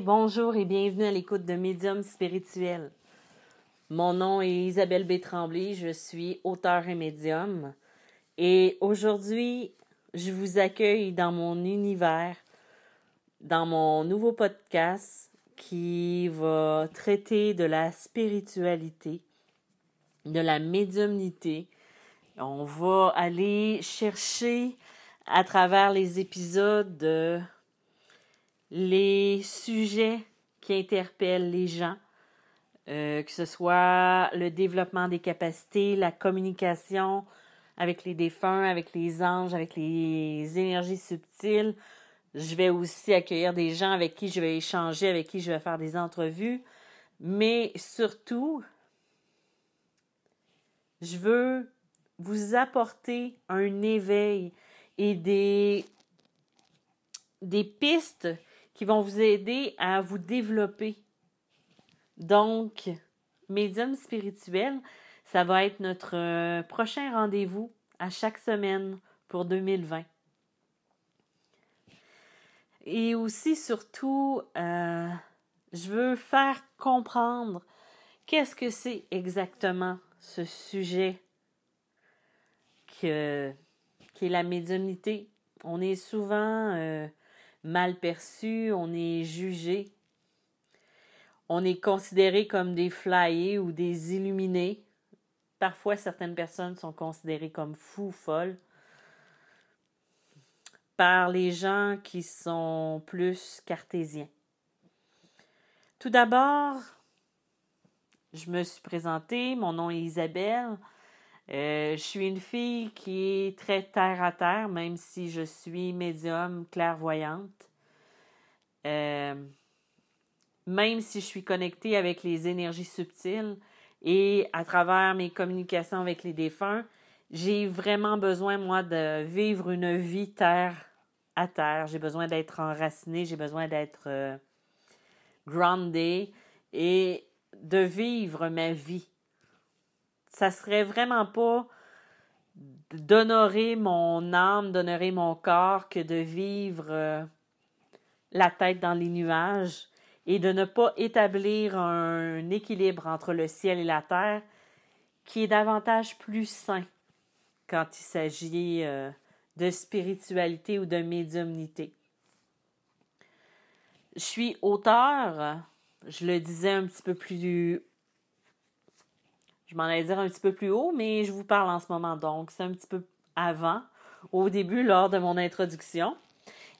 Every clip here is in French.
Bonjour et bienvenue à l'écoute de Médium spirituel. Mon nom est Isabelle B. Je suis auteur et médium. Et aujourd'hui, je vous accueille dans mon univers, dans mon nouveau podcast qui va traiter de la spiritualité, de la médiumnité. On va aller chercher à travers les épisodes les sujets qui interpellent les gens, euh, que ce soit le développement des capacités, la communication avec les défunts, avec les anges, avec les énergies subtiles. Je vais aussi accueillir des gens avec qui je vais échanger, avec qui je vais faire des entrevues. Mais surtout, je veux vous apporter un éveil et des, des pistes qui vont vous aider à vous développer. Donc, médium spirituel, ça va être notre euh, prochain rendez-vous à chaque semaine pour 2020. Et aussi, surtout, euh, je veux faire comprendre qu'est-ce que c'est exactement ce sujet que, qui est la médiumnité. On est souvent euh, mal perçu, on est jugé, on est considéré comme des flyés ou des illuminés. Parfois, certaines personnes sont considérées comme fous, folles par les gens qui sont plus cartésiens. Tout d'abord, je me suis présentée, mon nom est Isabelle. Euh, je suis une fille qui est très terre à terre, même si je suis médium clairvoyante. Euh, même si je suis connectée avec les énergies subtiles et à travers mes communications avec les défunts, j'ai vraiment besoin, moi, de vivre une vie terre à terre. J'ai besoin d'être enracinée, j'ai besoin d'être euh, et de vivre ma vie ça serait vraiment pas d'honorer mon âme, d'honorer mon corps que de vivre euh, la tête dans les nuages et de ne pas établir un équilibre entre le ciel et la terre qui est davantage plus sain quand il s'agit euh, de spiritualité ou de médiumnité. Je suis auteur, je le disais un petit peu plus je m'en allais dire un petit peu plus haut, mais je vous parle en ce moment, donc c'est un petit peu avant, au début, lors de mon introduction.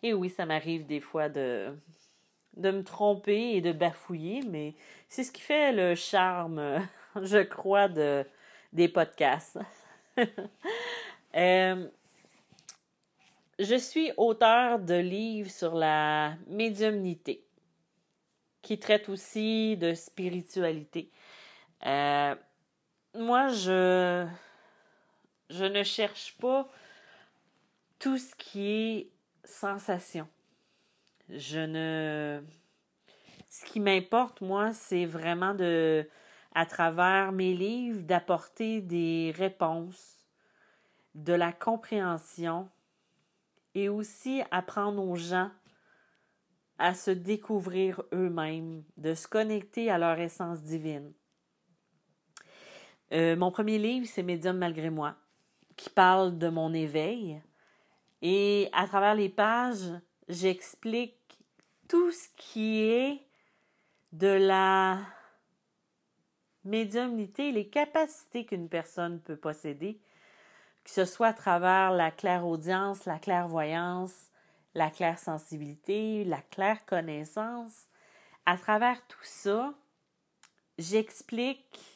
Et oui, ça m'arrive des fois de, de me tromper et de bafouiller, mais c'est ce qui fait le charme, je crois, de, des podcasts. Euh, je suis auteur de livres sur la médiumnité, qui traite aussi de spiritualité. Euh, moi, je, ne cherche pas tout ce qui est sensation. Je ne. Ce qui m'importe, moi, c'est vraiment de, à travers mes livres, d'apporter des réponses, de la compréhension et aussi apprendre aux gens à se découvrir eux-mêmes, de se connecter à leur essence divine. Euh, mon premier livre, c'est Médium malgré moi, qui parle de mon éveil. Et à travers les pages, j'explique tout ce qui est de la médiumnité, les capacités qu'une personne peut posséder, que ce soit à travers la claire-audience, la clairvoyance, la claire-sensibilité, la claire-connaissance. À travers tout ça, j'explique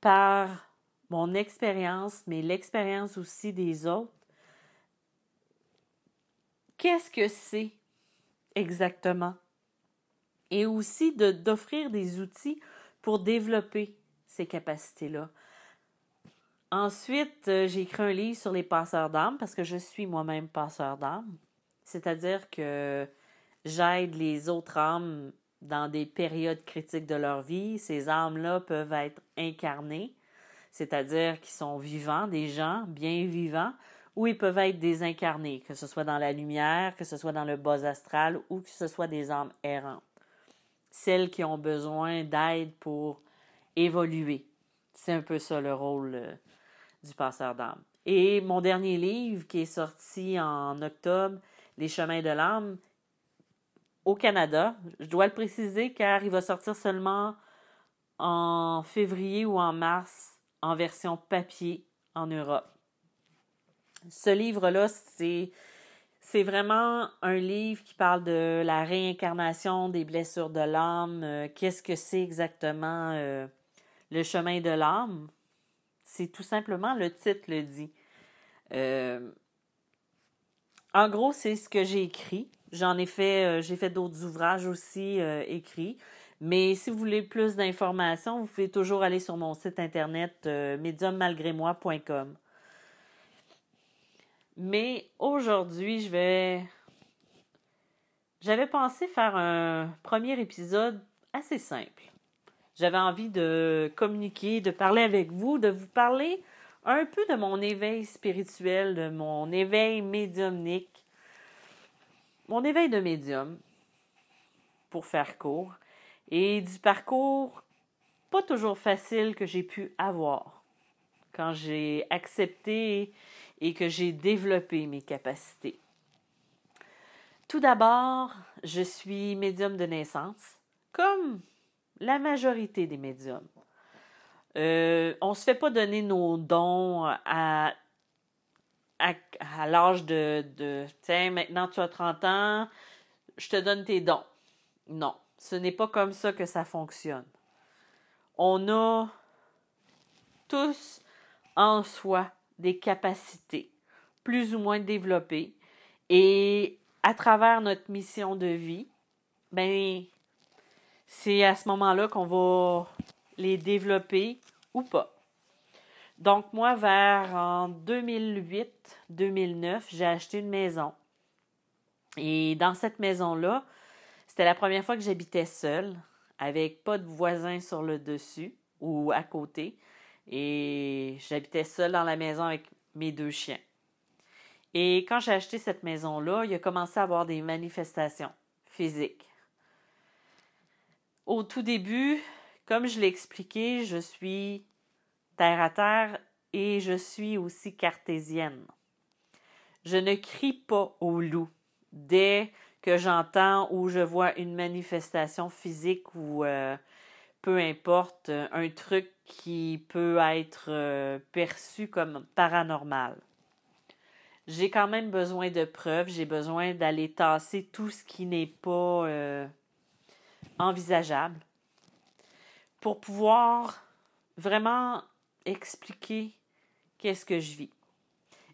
par mon expérience, mais l'expérience aussi des autres, qu'est-ce que c'est exactement? Et aussi d'offrir des outils pour développer ces capacités-là. Ensuite, euh, j'ai écrit un livre sur les passeurs d'âme parce que je suis moi-même passeur d'âme. C'est-à-dire que j'aide les autres âmes dans des périodes critiques de leur vie, ces âmes-là peuvent être incarnées, c'est-à-dire qu'ils sont vivants, des gens bien vivants, ou ils peuvent être désincarnés, que ce soit dans la lumière, que ce soit dans le bas astral ou que ce soit des âmes errantes. Celles qui ont besoin d'aide pour évoluer. C'est un peu ça le rôle euh, du passeur d'âme. Et mon dernier livre qui est sorti en octobre, Les chemins de l'âme, au Canada, je dois le préciser car il va sortir seulement en février ou en mars en version papier en Europe. Ce livre-là, c'est c'est vraiment un livre qui parle de la réincarnation des blessures de l'âme. Euh, qu'est-ce que c'est exactement euh, le chemin de l'âme? C'est tout simplement, le titre le dit. Euh, en gros, c'est ce que j'ai écrit. J'en ai fait, j'ai fait d'autres ouvrages aussi écrits. Mais si vous voulez plus d'informations, vous pouvez toujours aller sur mon site internet euh, mediummalgrémoi.com. Mais aujourd'hui, je vais. J'avais pensé faire un premier épisode assez simple. J'avais envie de communiquer, de parler avec vous, de vous parler un peu de mon éveil spirituel, de mon éveil médiumnique, mon éveil de médium, pour faire court et du parcours pas toujours facile que j'ai pu avoir quand j'ai accepté et que j'ai développé mes capacités. Tout d'abord, je suis médium de naissance, comme la majorité des médiums. Euh, on ne se fait pas donner nos dons à, à, l'âge de, de Tiens, maintenant tu as 30 ans, je te donne tes dons. Non. Ce n'est pas comme ça que ça fonctionne. On a tous en soi des capacités plus ou moins développées et à travers notre mission de vie, ben c'est à ce moment-là qu'on va les développer ou pas. Donc moi vers en 2008-2009, j'ai acheté une maison. Et dans cette maison-là, c'était la première fois que j'habitais seule, avec pas de voisins sur le dessus ou à côté. Et j'habitais seule dans la maison avec mes deux chiens. Et quand j'ai acheté cette maison-là, il a commencé à avoir des manifestations physiques. Au tout début, comme je l'ai expliqué, je suis terre à terre et je suis aussi cartésienne. Je ne crie pas au loup. Dès que j'entends ou je vois une manifestation physique ou euh, peu importe, un truc qui peut être euh, perçu comme paranormal. J'ai quand même besoin de preuves, j'ai besoin d'aller tasser tout ce qui n'est pas euh, envisageable pour pouvoir vraiment expliquer qu'est-ce que je vis.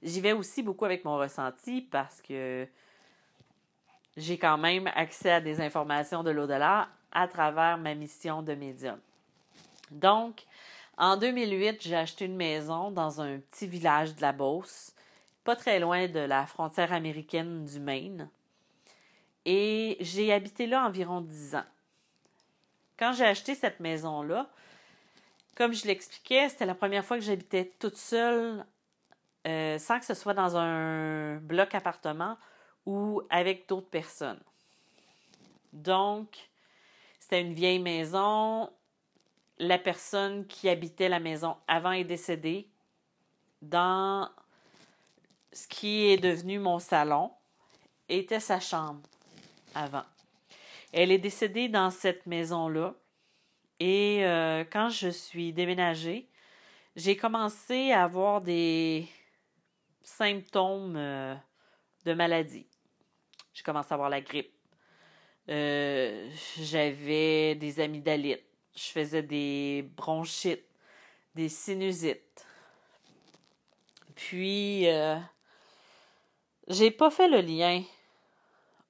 J'y vais aussi beaucoup avec mon ressenti parce que j'ai quand même accès à des informations de l'au-delà à travers ma mission de médium. Donc, en 2008, j'ai acheté une maison dans un petit village de la Beauce, pas très loin de la frontière américaine du Maine. Et j'ai habité là environ dix ans. Quand j'ai acheté cette maison-là, comme je l'expliquais, c'était la première fois que j'habitais toute seule, euh, sans que ce soit dans un bloc appartement ou avec d'autres personnes. Donc, c'était une vieille maison. La personne qui habitait la maison avant est décédée. Dans ce qui est devenu mon salon, était sa chambre avant. Elle est décédée dans cette maison-là. Et euh, quand je suis déménagée, j'ai commencé à avoir des symptômes euh, de maladie. J'ai commencé à avoir la grippe. Euh, j'avais des amygdalites. Je faisais des bronchites, des sinusites. Puis, j'ai pas fait le lien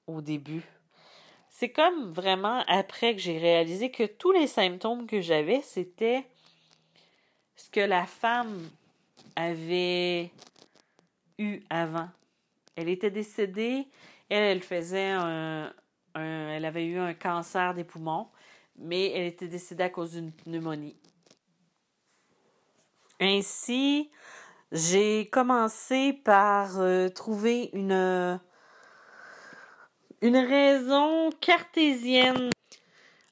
au début. C'est comme vraiment après que j'ai réalisé que tous les symptômes que j'avais, c'était ce que la femme avait eu avant. Elle était décédée elle, faisait elle avait eu un cancer des poumons, mais elle était décédée à cause d'une pneumonie. Ainsi, J'ai commencé par euh, trouver une, une raison cartésienne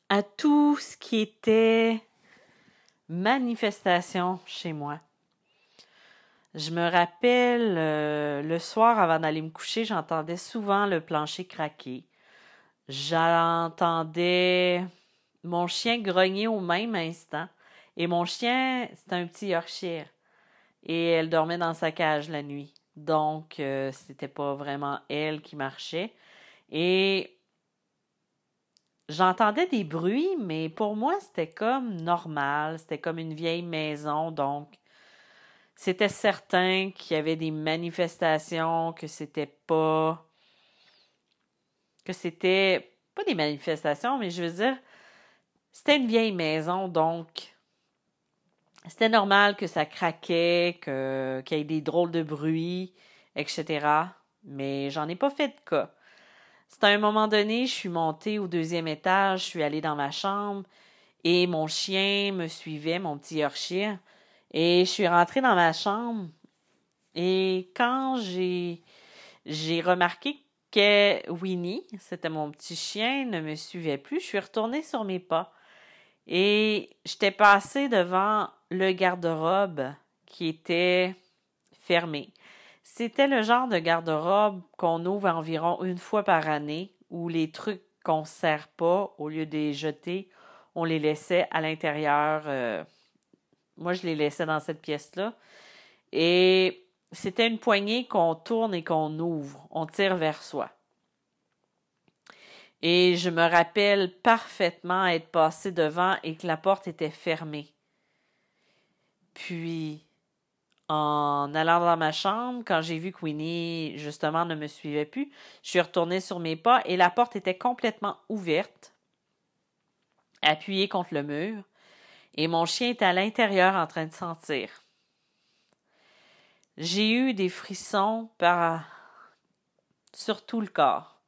à tout ce qui était manifestation chez moi. Je me rappelle euh, le soir avant d'aller me coucher, j'entendais souvent le plancher craquer. J'entendais mon chien grogner au même instant. Et mon chien, c'est un petit Yorkshire. Et elle dormait dans sa cage la nuit. Donc, euh, c'était pas vraiment elle qui marchait. Et j'entendais des bruits, mais pour moi, c'était comme normal. C'était comme une vieille maison. Donc, c'était certain qu'il y avait des manifestations, que c'était pas. que c'était. pas des manifestations, mais je veux dire, c'était une vieille maison, donc c'était normal que ça craquait, que, qu'il y ait des drôles de bruits, etc. Mais j'en ai pas fait de cas. C'est à un moment donné, je suis montée au deuxième étage, je suis allée dans ma chambre et mon chien me suivait, mon petit Yorkshire. Et je suis rentrée dans ma chambre et quand j'ai, j'ai remarqué que Winnie, c'était mon petit chien, ne me suivait plus, je suis retournée sur mes pas. Et j'étais passée devant le garde-robe qui était fermé. C'était le genre de garde-robe qu'on ouvre environ une fois par année, où les trucs qu'on ne sert pas, au lieu de les jeter, on les laissait à l'intérieur. Euh, moi, je les laissais dans cette pièce-là. Et c'était une poignée qu'on tourne et qu'on ouvre. On tire vers soi. Et je me rappelle parfaitement être passé devant et que la porte était fermée. Puis, en allant dans ma chambre, quand j'ai vu que Winnie, justement, ne me suivait plus, je suis retournée sur mes pas et la porte était complètement ouverte, appuyée contre le mur, et mon chien était à l'intérieur en train de sentir. J'ai eu des frissons par sur tout le corps.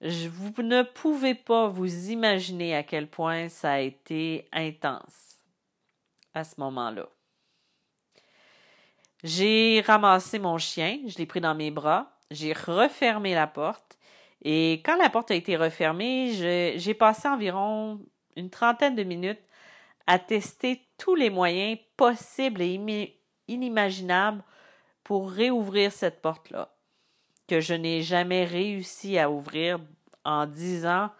Vous ne pouvez pas vous imaginer à quel point ça a été intense à ce moment-là. J'ai ramassé mon chien, je l'ai pris dans mes bras, j'ai refermé la porte et quand la porte a été refermée, j'ai passé environ une trentaine de minutes à tester tous les moyens possibles et inimaginables pour réouvrir cette porte-là que je n'ai jamais réussi à ouvrir en dix ans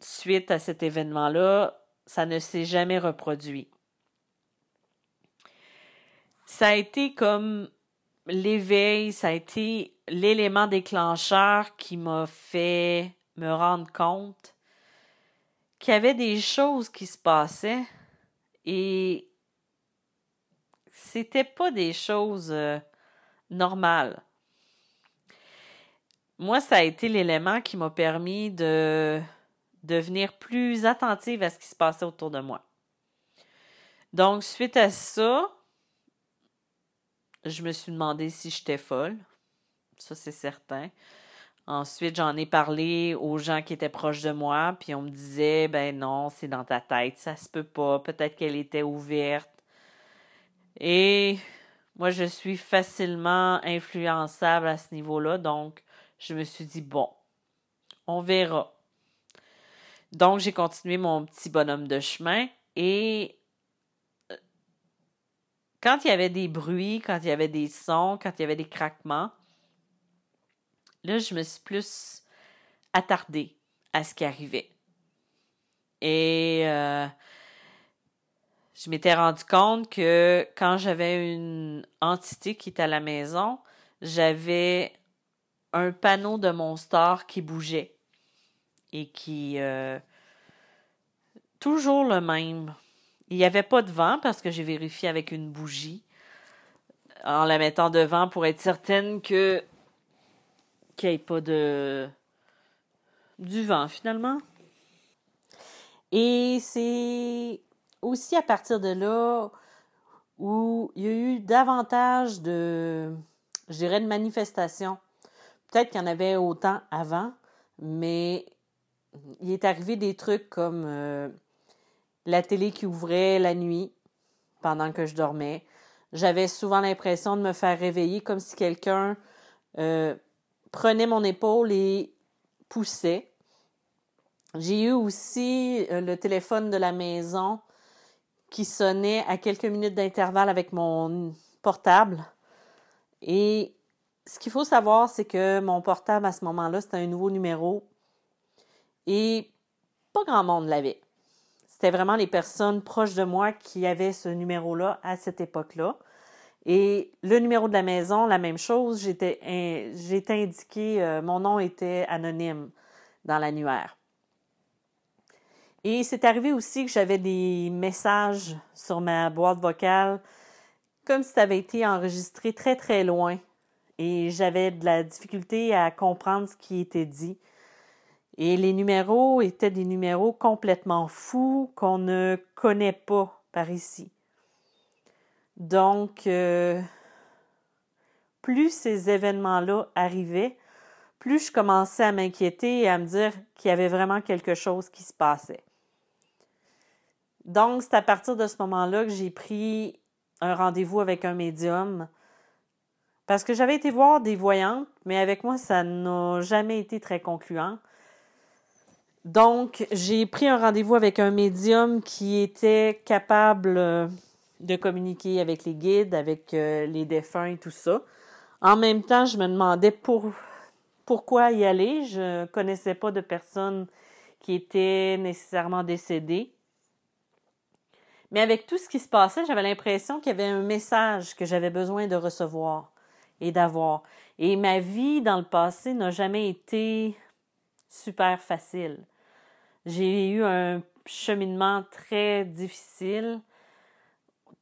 suite à cet événement-là, ça ne s'est jamais reproduit. Ça a été comme l'éveil, ça a été l'élément déclencheur qui m'a fait me rendre compte qu'il y avait des choses qui se passaient et c'était pas des choses euh, normales moi, ça a été l'élément qui m'a permis de devenir plus attentive à ce qui se passait autour de moi. Donc, suite à ça, je me suis demandé si j'étais folle. Ça, c'est certain. Ensuite, j'en ai parlé aux gens qui étaient proches de moi, puis on me disait, ben non, c'est dans ta tête, ça se peut pas, peut-être qu'elle était ouverte. Et moi, je suis facilement influençable à ce niveau-là, donc je me suis dit, bon, on verra. Donc, j'ai continué mon petit bonhomme de chemin et quand il y avait des bruits, quand il y avait des sons, quand il y avait des craquements, là, je me suis plus attardée à ce qui arrivait. Et euh, je m'étais rendu compte que quand j'avais une entité qui était à la maison, j'avais un panneau de mon qui bougeait et qui euh, toujours le même. Il n'y avait pas de vent parce que j'ai vérifié avec une bougie en la mettant devant pour être certaine que qu'il n'y ait pas de du vent finalement. Et c'est aussi à partir de là où il y a eu davantage de, je dirais, de manifestations Peut-être qu'il y en avait autant avant, mais il est arrivé des trucs comme euh, la télé qui ouvrait la nuit pendant que je dormais. J'avais souvent l'impression de me faire réveiller comme si quelqu'un euh, prenait mon épaule et poussait. J'ai eu aussi euh, le téléphone de la maison qui sonnait à quelques minutes d'intervalle avec mon portable. Et ce qu'il faut savoir, c'est que mon portable à ce moment-là, c'était un nouveau numéro et pas grand monde l'avait. C'était vraiment les personnes proches de moi qui avaient ce numéro-là à cette époque-là. Et le numéro de la maison, la même chose, j'étais indiqué, euh, mon nom était anonyme dans l'annuaire. Et c'est arrivé aussi que j'avais des messages sur ma boîte vocale comme si ça avait été enregistré très très loin et j'avais de la difficulté à comprendre ce qui était dit. Et les numéros étaient des numéros complètement fous qu'on ne connaît pas par ici. Donc, euh, plus ces événements-là arrivaient, plus je commençais à m'inquiéter et à me dire qu'il y avait vraiment quelque chose qui se passait. Donc, c'est à partir de ce moment-là que j'ai pris un rendez-vous avec un médium parce que j'avais été voir des voyantes, mais avec moi, ça n'a jamais été très concluant. Donc, j'ai pris un rendez-vous avec un médium qui était capable euh, de communiquer avec les guides, avec euh, les défunts et tout ça. En même temps, je me demandais pour, pourquoi y aller. Je ne connaissais pas de personnes qui étaient nécessairement décédées. Mais avec tout ce qui se passait, j'avais l'impression qu'il y avait un message que j'avais besoin de recevoir et d'avoir. Et ma vie dans le passé n'a jamais été super facile. J'ai eu un cheminement très difficile,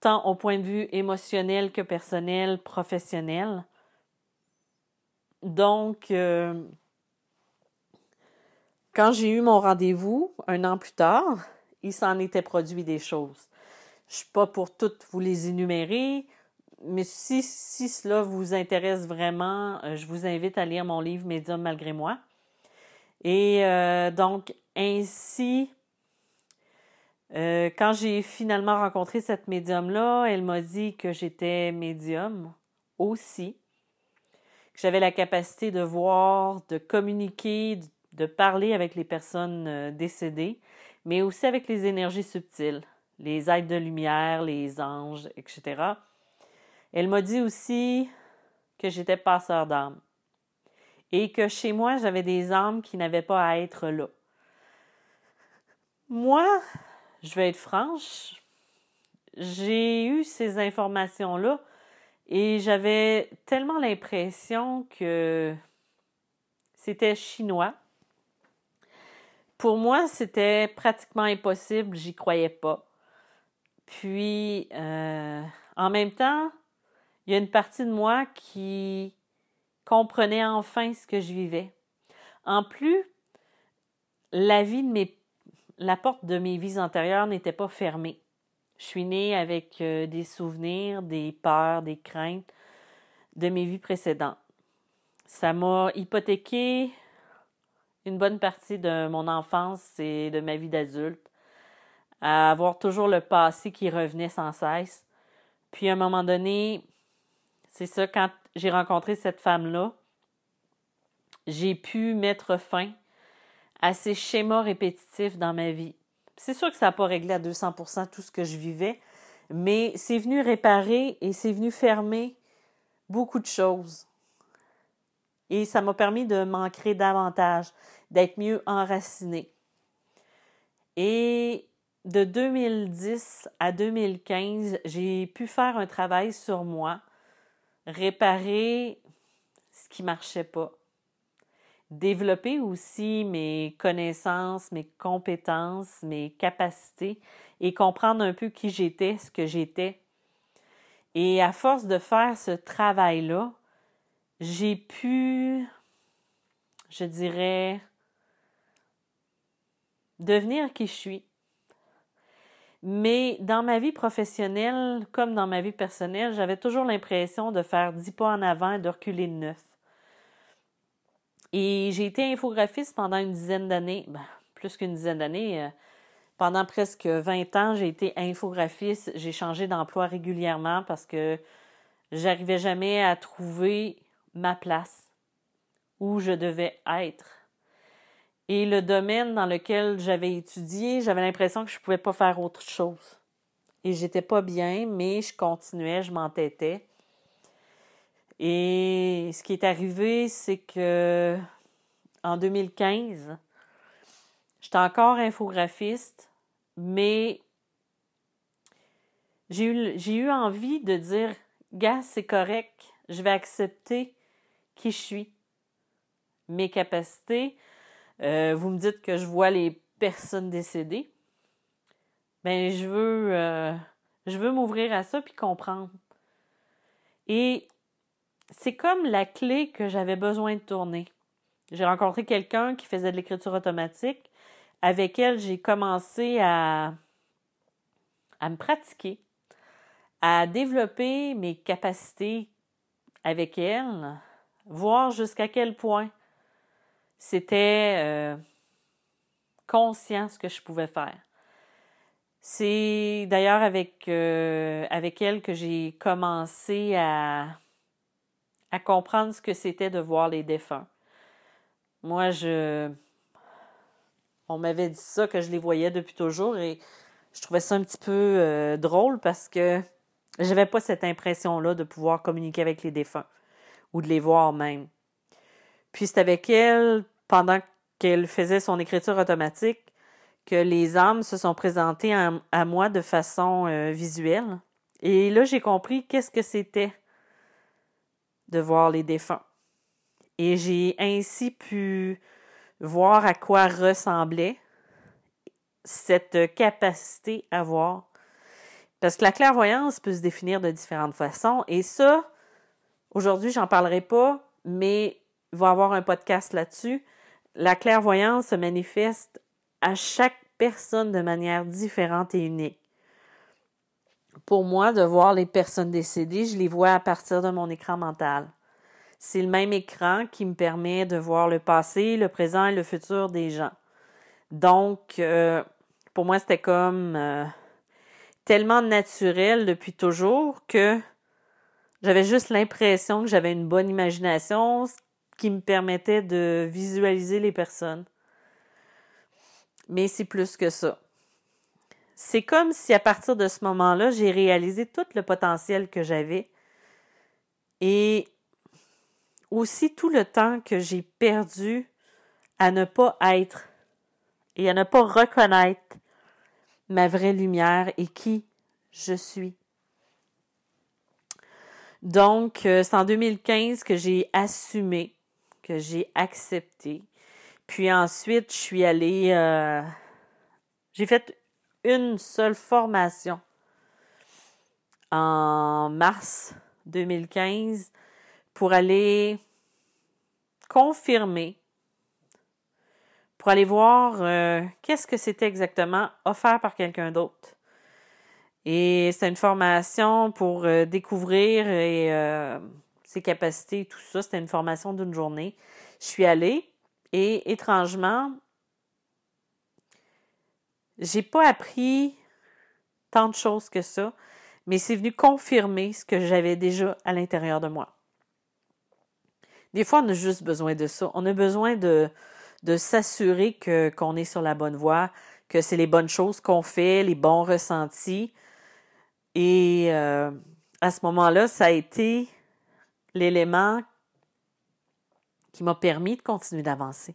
tant au point de vue émotionnel que personnel, professionnel. Donc, euh, quand j'ai eu mon rendez-vous un an plus tard, il s'en était produit des choses. Je ne suis pas pour toutes vous les énumérer mais si, si cela vous intéresse vraiment, euh, je vous invite à lire mon livre Médium malgré moi. Et euh, donc, ainsi, euh, quand j'ai finalement rencontré cette médium-là, elle m'a dit que j'étais médium aussi, que j'avais la capacité de voir, de communiquer, de parler avec les personnes décédées, mais aussi avec les énergies subtiles, les êtres de lumière, les anges, etc. Elle m'a dit aussi que j'étais passeur d'âme et que chez moi, j'avais des âmes qui n'avaient pas à être là. Moi, je vais être franche, j'ai eu ces informations-là et j'avais tellement l'impression que c'était chinois. Pour moi, c'était pratiquement impossible, j'y croyais pas. Puis, euh, en même temps, il y a une partie de moi qui comprenait enfin ce que je vivais. En plus, la vie de mes la porte de mes vies antérieures n'était pas fermée. Je suis née avec euh, des souvenirs, des peurs, des craintes de mes vies précédentes. Ça m'a hypothéqué une bonne partie de mon enfance et de ma vie d'adulte, à avoir toujours le passé qui revenait sans cesse. Puis à un moment donné, c'est ça, quand j'ai rencontré cette femme-là, j'ai pu mettre fin à ces schémas répétitifs dans ma vie. C'est sûr que ça n'a pas réglé à 200% tout ce que je vivais, mais c'est venu réparer et c'est venu fermer beaucoup de choses. Et ça m'a permis de m'ancrer davantage, d'être mieux enracinée. Et de 2010 à 2015, j'ai pu faire un travail sur moi réparer ce qui marchait pas. Développer aussi mes connaissances, mes compétences, mes capacités et comprendre un peu qui j'étais, ce que j'étais. Et à force de faire ce travail-là, j'ai pu, je dirais, devenir qui je suis. Mais dans ma vie professionnelle, comme dans ma vie personnelle, j'avais toujours l'impression de faire dix pas en avant et de reculer neuf. Et j'ai été infographiste pendant une dizaine d'années, ben, plus qu'une dizaine d'années. Euh, Pendant presque 20 ans, j'ai été infographiste. J'ai changé d'emploi régulièrement parce que j'arrivais jamais à trouver ma place où je devais être. Et le domaine dans lequel j'avais étudié, j'avais l'impression que je ne pouvais pas faire autre chose. Et j'étais pas bien, mais je continuais, je m'entêtais. Et ce qui est arrivé, c'est que en 2015, j'étais encore infographiste, mais j'ai eu, eu envie de dire, gars, c'est correct, je vais accepter qui je suis, mes capacités. Euh, vous me dites que je vois les personnes décédées. Ben, je veux, euh, veux m'ouvrir à ça puis comprendre. Et c'est comme la clé que j'avais besoin de tourner. J'ai rencontré quelqu'un qui faisait de l'écriture automatique. Avec elle, j'ai commencé à, à me pratiquer, à développer mes capacités avec elle, voir jusqu'à quel point c'était euh, conscient ce que je pouvais faire. C'est d'ailleurs avec, euh, avec elle que j'ai commencé à, à comprendre ce que c'était de voir les défunts. Moi, je. On m'avait dit ça, que je les voyais depuis toujours, et je trouvais ça un petit peu euh, drôle parce que j'avais pas cette impression-là de pouvoir communiquer avec les défunts ou de les voir même. Puis c'est avec elle, pendant qu'elle faisait son écriture automatique, que les âmes se sont présentées à, moi de façon euh, visuelle. Et là, j'ai compris qu'est-ce que c'était voir les défunts. Et j'ai ainsi pu voir à quoi ressemblait cette capacité à voir. Parce que la clairvoyance peut se définir de différentes façons. Et ça, aujourd'hui, j'en parlerai pas, mais il va y avoir un podcast là-dessus. La clairvoyance se manifeste à chaque personne de manière différente et unique. Pour moi, de voir les personnes décédées, je les vois à partir de mon écran mental. C'est le même écran qui me permet de voir le passé, le présent et le futur des gens. Donc, euh, pour moi, c'était comme euh, tellement naturel depuis toujours que j'avais juste l'impression que j'avais une bonne imagination qui me permettait de visualiser les personnes. Mais c'est plus que ça. C'est comme si à partir de ce moment-là, j'ai réalisé tout le potentiel que j'avais et aussi tout le temps que j'ai perdu à ne pas être et à ne pas reconnaître ma vraie lumière et qui je suis. Donc, euh, c'est en 2015 que j'ai assumé, que j'ai accepté. Puis ensuite, je suis allée, euh, j'ai fait une seule formation en mars 2015 pour aller confirmer, pour aller voir euh, qu'est-ce que c'était exactement offert par quelqu'un d'autre. Et c'est une formation pour euh, découvrir et, ses capacités tout ça. C'était une formation d'une journée. Je suis allée et étrangement, j'ai pas appris tant de choses que ça, mais c'est venu confirmer ce que j'avais déjà à l'intérieur de moi. Des fois, on a juste besoin de ça. On a besoin de, s'assurer qu'on est sur la bonne voie, que c'est les bonnes choses qu'on fait, les bons ressentis. Et euh, à ce moment-là, ça a été l'élément qui m'a permis de continuer d'avancer.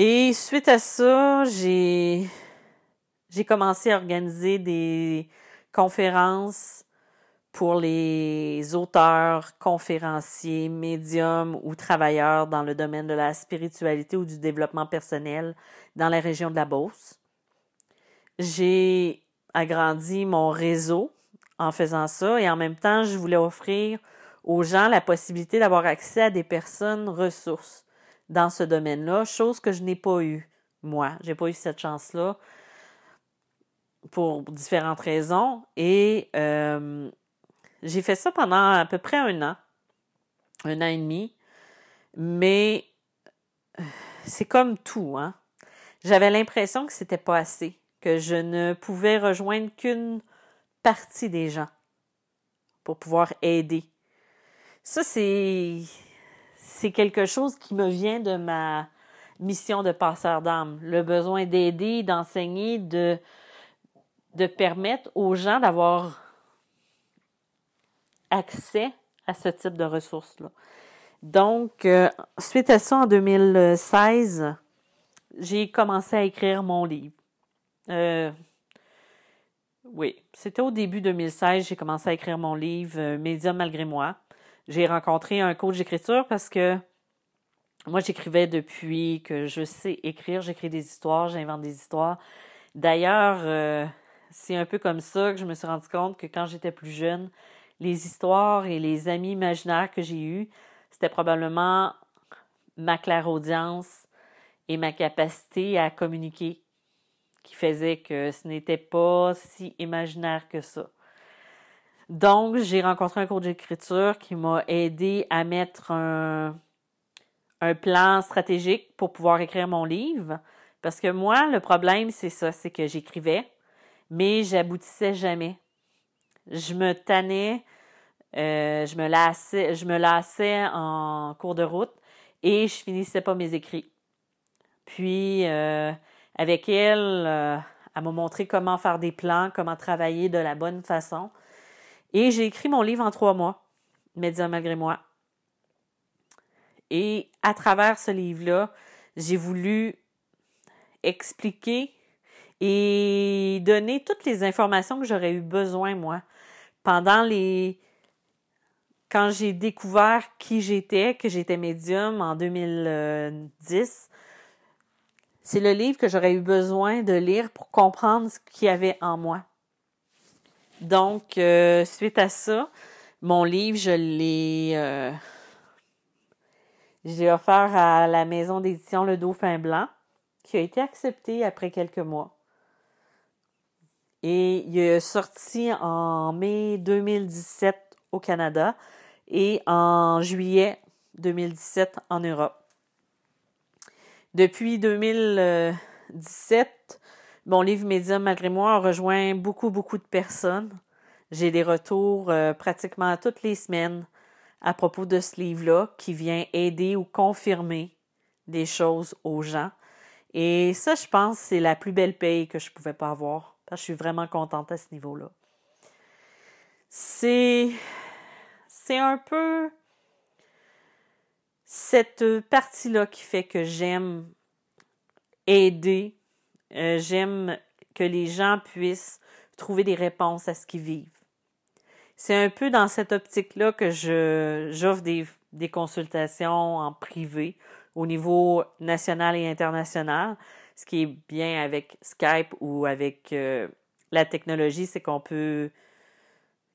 Et suite à ça, j'ai commencé à organiser des conférences pour les auteurs, conférenciers, médiums ou travailleurs dans le domaine de la spiritualité ou du développement personnel dans la région de la Beauce. J'ai agrandi mon réseau en faisant ça et en même temps, je voulais offrir aux gens la possibilité d'avoir accès à des personnes ressources dans ce domaine-là, chose que je n'ai pas eue, moi. J'ai pas eu cette chance-là pour différentes raisons. Et euh, j'ai fait ça pendant à peu près un an, un an et demi. Mais c'est comme tout, hein. j'avais l'impression que c'était pas assez, que je ne pouvais rejoindre qu'une partie des gens pour pouvoir aider. Ça, c'est, c'est quelque chose qui me vient de ma mission de passeur d'âme. Le besoin d'aider, d'enseigner, de, permettre aux gens d'avoir accès à ce type de ressources-là. Donc, euh, suite à ça, en 2016, j'ai commencé à écrire mon livre. Euh, oui, c'était au début 2016, j'ai commencé à écrire mon livre euh, Médium malgré moi. J'ai rencontré un coach d'écriture parce que moi, j'écrivais depuis que je sais écrire. J'écris des histoires, j'invente des histoires. D'ailleurs, c'est un peu comme ça que je me suis rendu compte que quand j'étais plus jeune, les histoires et les amis imaginaires que j'ai eus, c'était probablement ma clairaudience et ma capacité à communiquer qui faisait que ce n'était pas si imaginaire que ça. Donc, j'ai rencontré un coach d'écriture qui m'a aidé à mettre un, un plan stratégique pour pouvoir écrire mon livre. Parce que moi, le problème, c'est ça, c'est que j'écrivais, mais j'aboutissais jamais. Je me tannais euh, je me lassais, je me lassais en cours de route et je finissais pas mes écrits. Puis euh, avec elle, euh, elle m'a montré comment faire des plans, comment travailler de la bonne façon. Et j'ai écrit mon livre en trois mois, Média malgré moi. Et à travers ce livre-là, j'ai voulu expliquer et donner toutes les informations que j'aurais eu besoin, moi, pendant les quand j'ai découvert qui j'étais, que j'étais médium en 2010, c'est le livre que j'aurais eu besoin de lire pour comprendre ce qu'il y avait en moi. Donc, euh, suite à ça, mon livre, je l'ai, euh, j'ai offert à la maison d'édition Le Dauphin Blanc, qui a été accepté après quelques mois. Et il est sorti en mai 2017 au Canada et en juillet 2017 en Europe. Depuis 2017, mon livre Médium malgré moi a rejoint beaucoup, beaucoup de personnes. J'ai des retours euh, pratiquement toutes les semaines à propos de ce livre-là qui vient aider ou confirmer des choses aux gens. Et ça, je pense, c'est la plus belle paye que je pouvais pas avoir. Parce que je suis vraiment contente à ce niveau-là. C'est c'est un peu cette partie-là qui fait que j'aime aider, euh, j'aime que les gens puissent trouver des réponses à ce qu'ils vivent. C'est un peu dans cette optique-là que j'offre des, des consultations en privé au niveau national et international. Ce qui est bien avec Skype ou avec euh, la technologie, c'est qu'on peut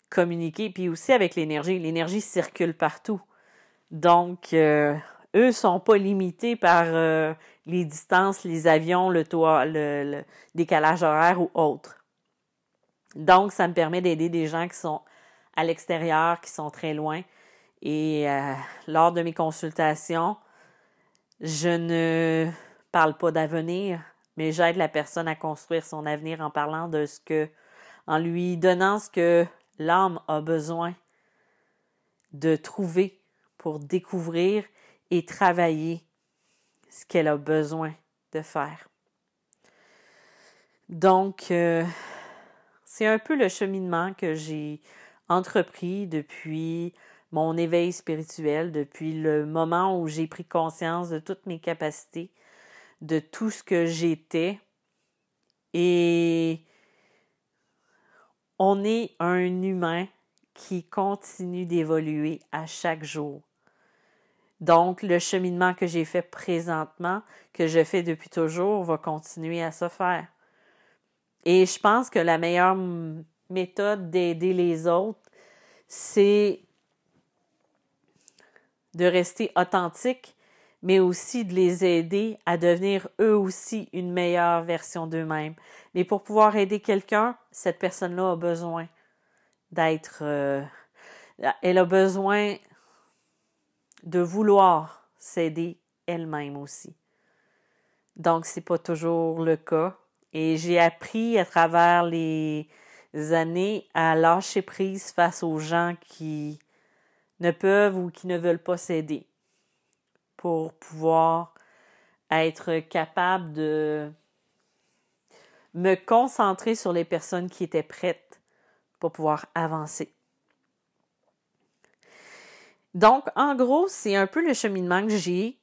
communiquer, puis aussi avec l'énergie. L'énergie circule partout. Donc, euh, eux sont pas limités par euh, les distances, les avions, le toit, le, décalage horaire ou autre. Donc, ça me permet d'aider des gens qui sont à l'extérieur, qui sont très loin. Et euh, lors de mes consultations, je ne parle pas d'avenir, mais j'aide la personne à construire son avenir en parlant de ce que, en lui donnant ce que l'âme a besoin de trouver pour découvrir et travailler ce qu'elle a besoin de faire. Donc, euh, c'est un peu le cheminement que j'ai entrepris depuis mon éveil spirituel, depuis le moment où j'ai pris conscience de toutes mes capacités, de tout ce que j'étais et on est un humain qui continue d'évoluer à chaque jour. Donc, le cheminement que j'ai fait présentement, que je fais depuis toujours, va continuer à se faire. Et je pense que la meilleure méthode d'aider les autres, c'est de rester authentique, mais aussi de les aider à devenir eux aussi une meilleure version d'eux-mêmes. Mais pour pouvoir aider quelqu'un, cette personne-là a besoin d'être... Euh, elle a besoin de vouloir s'aider elle-même aussi. Donc, c'est pas toujours le cas. Et j'ai appris à travers les années à lâcher prise face aux gens qui ne peuvent ou qui ne veulent pas s'aider pour pouvoir être capable de me concentrer sur les personnes qui étaient prêtes pour pouvoir avancer. Donc, en gros, c'est un peu le cheminement que j'ai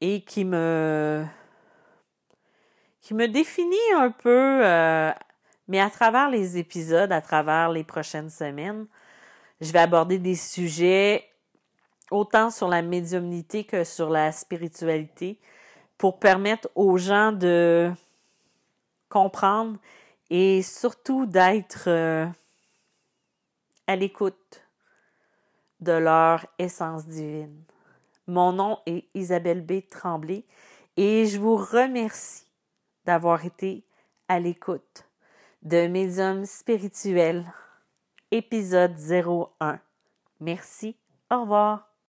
et qui me qui me définit un peu, euh, mais à travers les épisodes, à travers les prochaines semaines, je vais aborder des sujets autant sur la médiumnité que sur la spiritualité pour permettre aux gens de comprendre et surtout d'être euh, à l'écoute de leur essence divine. Mon nom est Isabelle B. Tremblay et je vous remercie d'avoir été à l'écoute de Médium spirituel, épisode 01. Merci, au revoir.